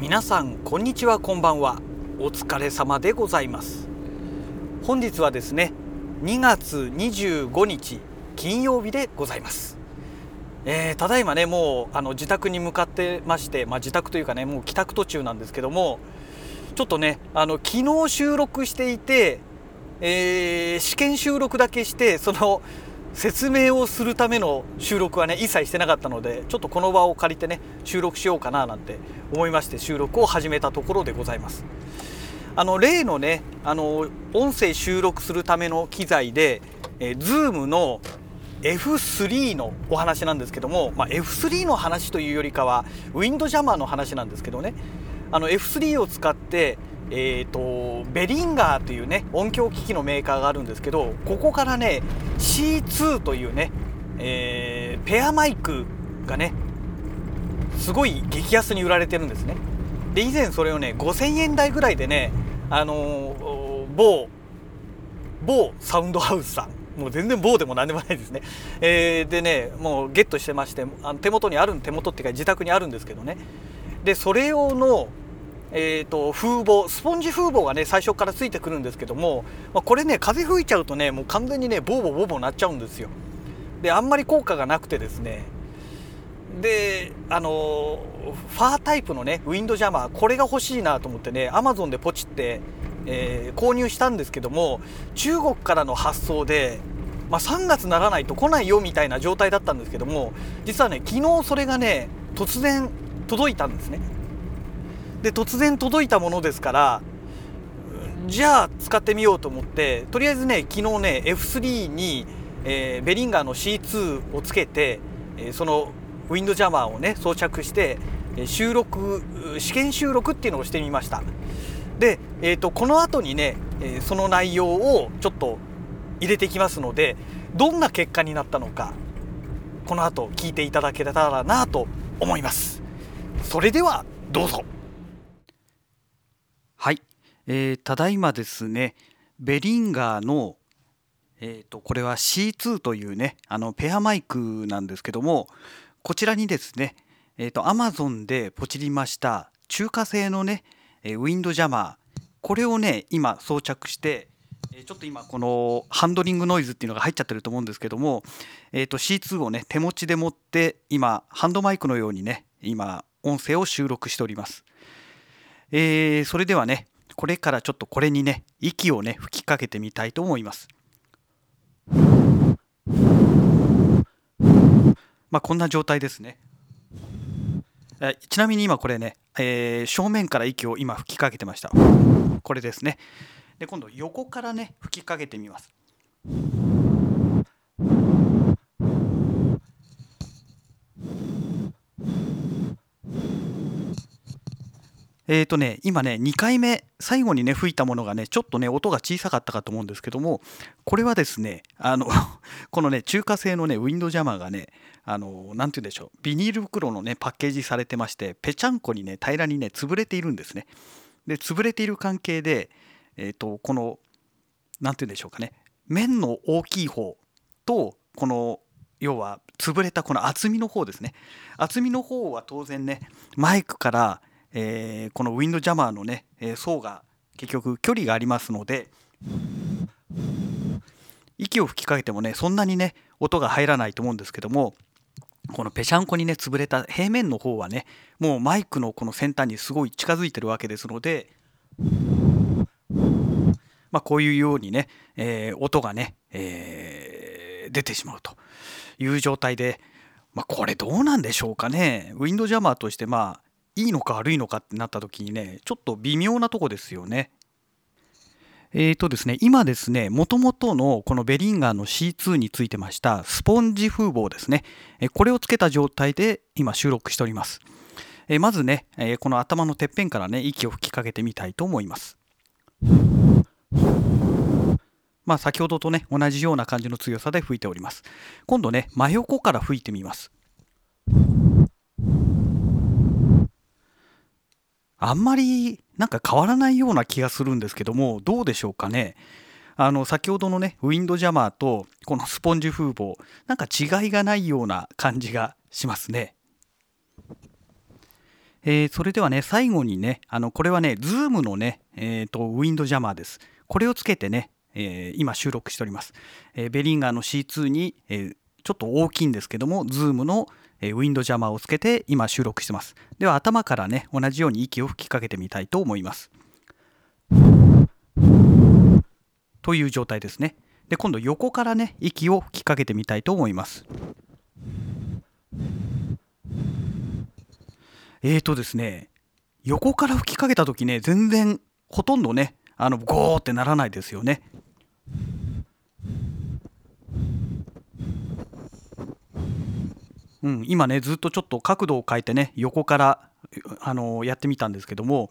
皆さんこんにちはこんばんは。お疲れ様でございます。本日はですね2月25日金曜日でございます。えー、ただいまねもうあの自宅に向かってまして、まあ、自宅というかねもう帰宅途中なんですけどもちょっとねあの昨日収録していて、えー、試験収録だけしてその説明をするための収録はね一切してなかったのでちょっとこの場を借りてね収録しようかななんて思いまして収録を始めたところでございます。あの例のねあの音声収録するための機材で、えー、Zoom の F3 のお話なんですけども、まあ、F3 の話というよりかはウィンドジャマーの話なんですけどね。あの F3 を使ってえーと、ベリンガーというね音響機器のメーカーがあるんですけどここからね C2 というね、えー、ペアマイクがねすごい激安に売られてるんですね。で以前それをね5000円台ぐらいでねあのー、某某サウンドハウスさん。もう全然棒でも何でもないですね、えー、でねもうゲットしてましてあの手元にある手元っていうか自宅にあるんですけどね。でそれ用のえーと、風防スポンジ風防がね最初からついてくるんですけども、まあ、これね風吹いちゃうとねもう完全にねボーボーボーボーなっちゃうんですよ。であんまり効果がなくてですね。であのファータイプのねウィンドジャマーこれが欲しいなと思ってねアマゾンでポチって、えー、購入したんですけども中国からの発送で、まあ、3月ならないと来ないよみたいな状態だったんですけども実はね昨日それがね突然届いたんですね。で突然届いたものですからじゃあ使ってみようと思ってとりあえずね昨日ね F3 に、えー、ベリンガーの C2 をつけて、えー、そのウィンドジャマーをね装着して収録試験収録っていうのをしてみました。で、えーと、この後にね、えー、その内容をちょっと入れてきますのでどんな結果になったのかこの後聞いていただけたらなと思います。それではどうぞ。はい、えー、ただいまですねベリンガーのえーと、これは C2 というねあのペアマイクなんですけどもこちらにですねえーと Amazon でポチりました中華製のねえウィンドジャマーこれをね今装着してちょっと今このハンドリングノイズっていうのが入っちゃってると思うんですけども、えー、と C2 をね手持ちで持って今ハンドマイクのようにね今音声を収録しております。えー、それではねこれからちょっとこれにね息をね吹きかけてみたいと思います。まあこんな状態ですね。ちなみに今これね、えー、正面から息を今吹きかけてました。これですね。で今度横からね吹きかけてみます。えーとね、今ね2回目最後にね吹いたものがねちょっとね音が小さかったかと思うんですけどもこれはですねあの このね中華製のねウィンドジャマーがねあの何て言うんでしょうビニール袋のねパッケージされてましてぺちゃんこにね平らにね潰れているんですね。で潰れている関係で、えーと、この何て言うんでしょうかね面の大きい方とこの要は潰れたこの厚みの方ですね。厚みの方は当然ねマイクからえー、このウィンドジャマーのね、え層が結局距離がありますので息を吹きかけてもねそんなにね音が入らないと思うんですけどもこのぺしゃんこにね潰れた平面の方はねもうマイクのこの先端にすごい近づいてるわけですのでまあこういうようにね、えー、音がね、えー、出てしまうという状態でまあこれどうなんでしょうかね。ウィンドジャマーとしてまあいいのか悪いのかってなった時にねちょっと微妙なとこですよね。えーとですね、今ですね、もともとのこのベリンガーの C2 についてましたスポンジ風防ですね、これをつけた状態で今収録しております。えまずね、えこの頭のてっぺんからね、息を吹きかけてみたいと思います。まあ先ほどとね、同じような感じの強さで吹いております。今度ね、真横から吹いてみます。あんまりなんか変わらないような気がするんですけどもどうでしょうかね。あの先ほどのねウィンドジャマーとこのスポンジ風防なんか違いがないような感じがしますね。えー、それではね最後にねあのこれはね Zoom のね、えーと、ウィンドジャマーです。これをつけてね、えー、今収録しております、えー、ベリンガーの C2 に、え、ちょっと大きいんですけども Zoom のウィンドジャマーをつけて今収録してます。では頭からね同じように息を吹きかけてみたいと思います。という状態ですね。で今度横からね息を吹きかけてみたいと思います。えーとですね横から吹きかけた時ね全然ほとんどねあのゴーってならないですよね。うん、今ねずっとちょっと角度を変えてね横からあのやってみたんですけども、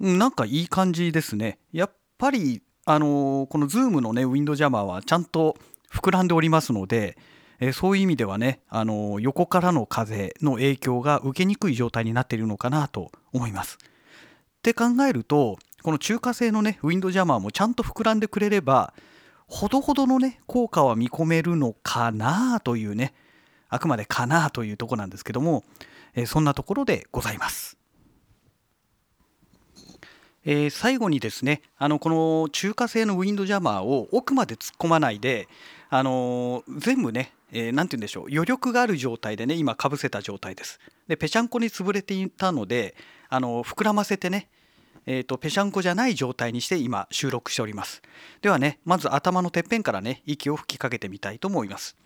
うん、なんかいい感じですねやっぱりあのこの Zoom のねウィンドジャマーはちゃんと膨らんでおりますので、えそういう意味ではねあの横からの風の影響が受けにくい状態になっているのかなと思います。って考えるとこの中華製のねウィンドジャマーもちゃんと膨らんでくれればほどほどのね効果は見込めるのかなというねあくまでかなというとこなんですけども、えそんなところでございます。え、最後にですねあのこの中華製のウィンドジャマーを奥まで突っ込まないで、あの、全部ね何、えー、て言うんでしょう余力がある状態でね今かぶせた状態です。でぺちゃんこに潰れていたので、あの膨らませてねえーと、ぺしゃんこじゃない状態にして今収録しております。ではねまず頭のてっぺんからね息を吹きかけてみたいと思います。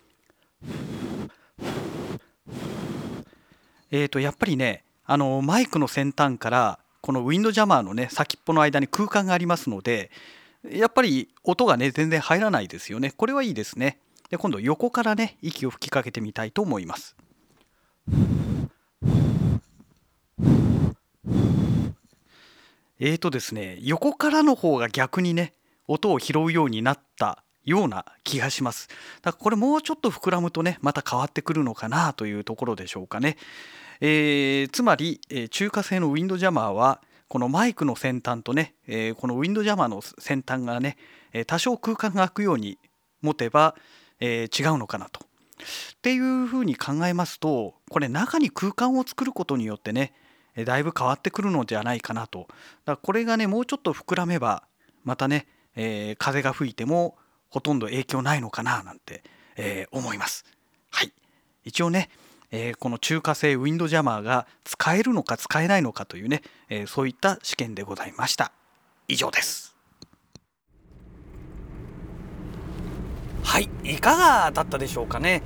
えーとやっぱりねあのマイクの先端からこのウィンドジャマーのね先っぽの間に空間がありますのでやっぱり音がね全然入らないですよね。これはいいですね。で今度横からね息を吹きかけてみたいと思います。えーとですね横からの方が逆にね音を拾うようになったような気がします。だからこれもうちょっと膨らむとねまた変わってくるのかなというところでしょうかね。えー、つまり、えー、中華製のウィンドジャマーはこのマイクの先端とね、えー、このウィンドジャマーの先端がね、え多少空間が空くように持てば、え違うのかなと。っていうふうに考えますとこれ中に空間を作ることによってねだいぶ変わってくるのではないかなと。だからこれがねもうちょっと膨らめばまたね、え、風が吹いてもほとんど影響ないのかななんて、えー、思います。はい。一応ねえー、この中華製ウィンドジャマーが使えるのか使えないのかというね、えー、そういった試験でございました。以上です。はい。いかがだったでしょうかね。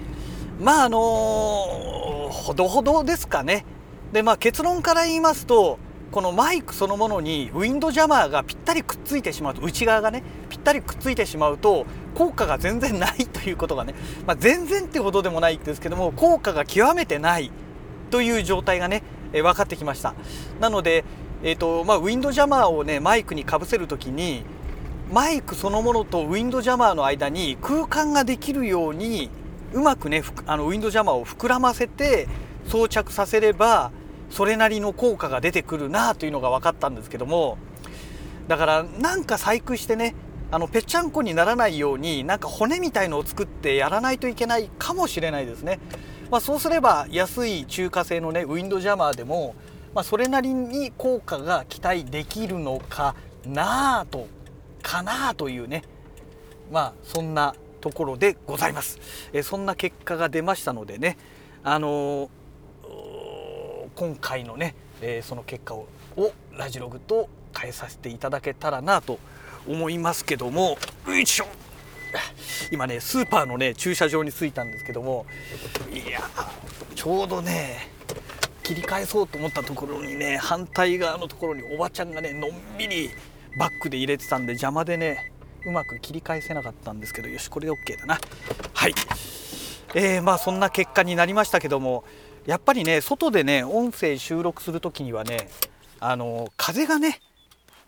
まああのー、ほどほどですかね。でまあ結論から言いますとこのマイクそのものにウィンドジャマーがぴったりくっついてしまうと内側がねったりくっついてしまうと効果が全然ないということがね、まあ、全然ってほどでもないですけども効果が極めてないという状態がね、え分かってきました。なので、えーとまあ、ウィンドジャマーをねマイクにかぶせる時にマイクそのものとウィンドジャマーの間に空間ができるようにうまくねあのウィンドジャマーを膨らませて装着させればそれなりの効果が出てくるなというのが分かったんですけどもだからなんか細工してねあのぺっちゃんこにならないようになんか骨みたいのを作ってやらないといけないかもしれないですね。まあ、そうすれば安い中華製のねウィンドジャマーでも、まあ、それなりに効果が期待できるのかなあとかなあというねまあそんなところでございます。えそんな結果が出ましたのでねあのー、今回のね、えー、その結果をラジログと変えさせていただけたらなと思いますけどもよいしょ。今ねスーパーのね駐車場に着いたんですけどもいやちょうどね切り返そうと思ったところにね反対側のところにおばちゃんがねのんびりバックで入れてたんで邪魔でねうまく切り返せなかったんですけどよしこれで OK だな。はい。えー、まあそんな結果になりましたけどもやっぱりね外でね音声収録する時にはねあの風がね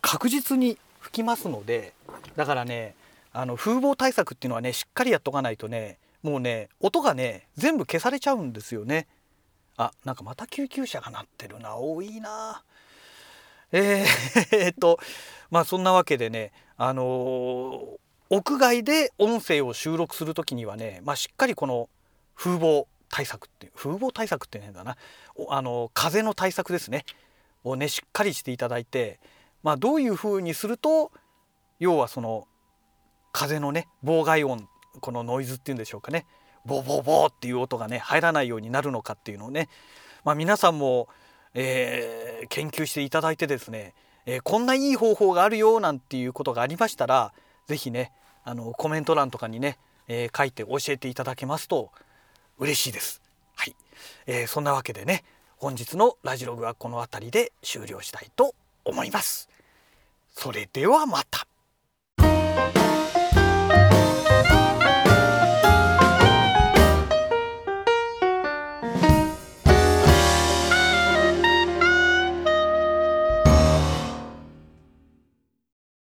確実に吹きますのでだからねあの風防対策っていうのはねしっかりやっとかないとねもうね音がね全部消されちゃうんですよね。あなんかまた救急車が鳴ってるな。多いな。えー、えっとまあそんなわけでねあのー、屋外で音声を収録する時にはね、まあ、しっかりこの風防対策って風防対策って変だな。あの風の対策ですね。をねしっかりしていただいて、まあ、どういうふうにすると要はその風のね妨害音このノイズっていうんでしょうかね。ボーボーボーっていう音がね入らないようになるのかっていうのをね、まあ、皆さんも、えー、研究していただいてですね、えー、こんないい方法があるよなんていうことがありましたら是非ねあのコメント欄とかにね、えー、書いて教えていただけますと嬉しいです。はい、えー、そんなわけでね本日のラジログはこの辺りで終了したいと思います思います。それではまた。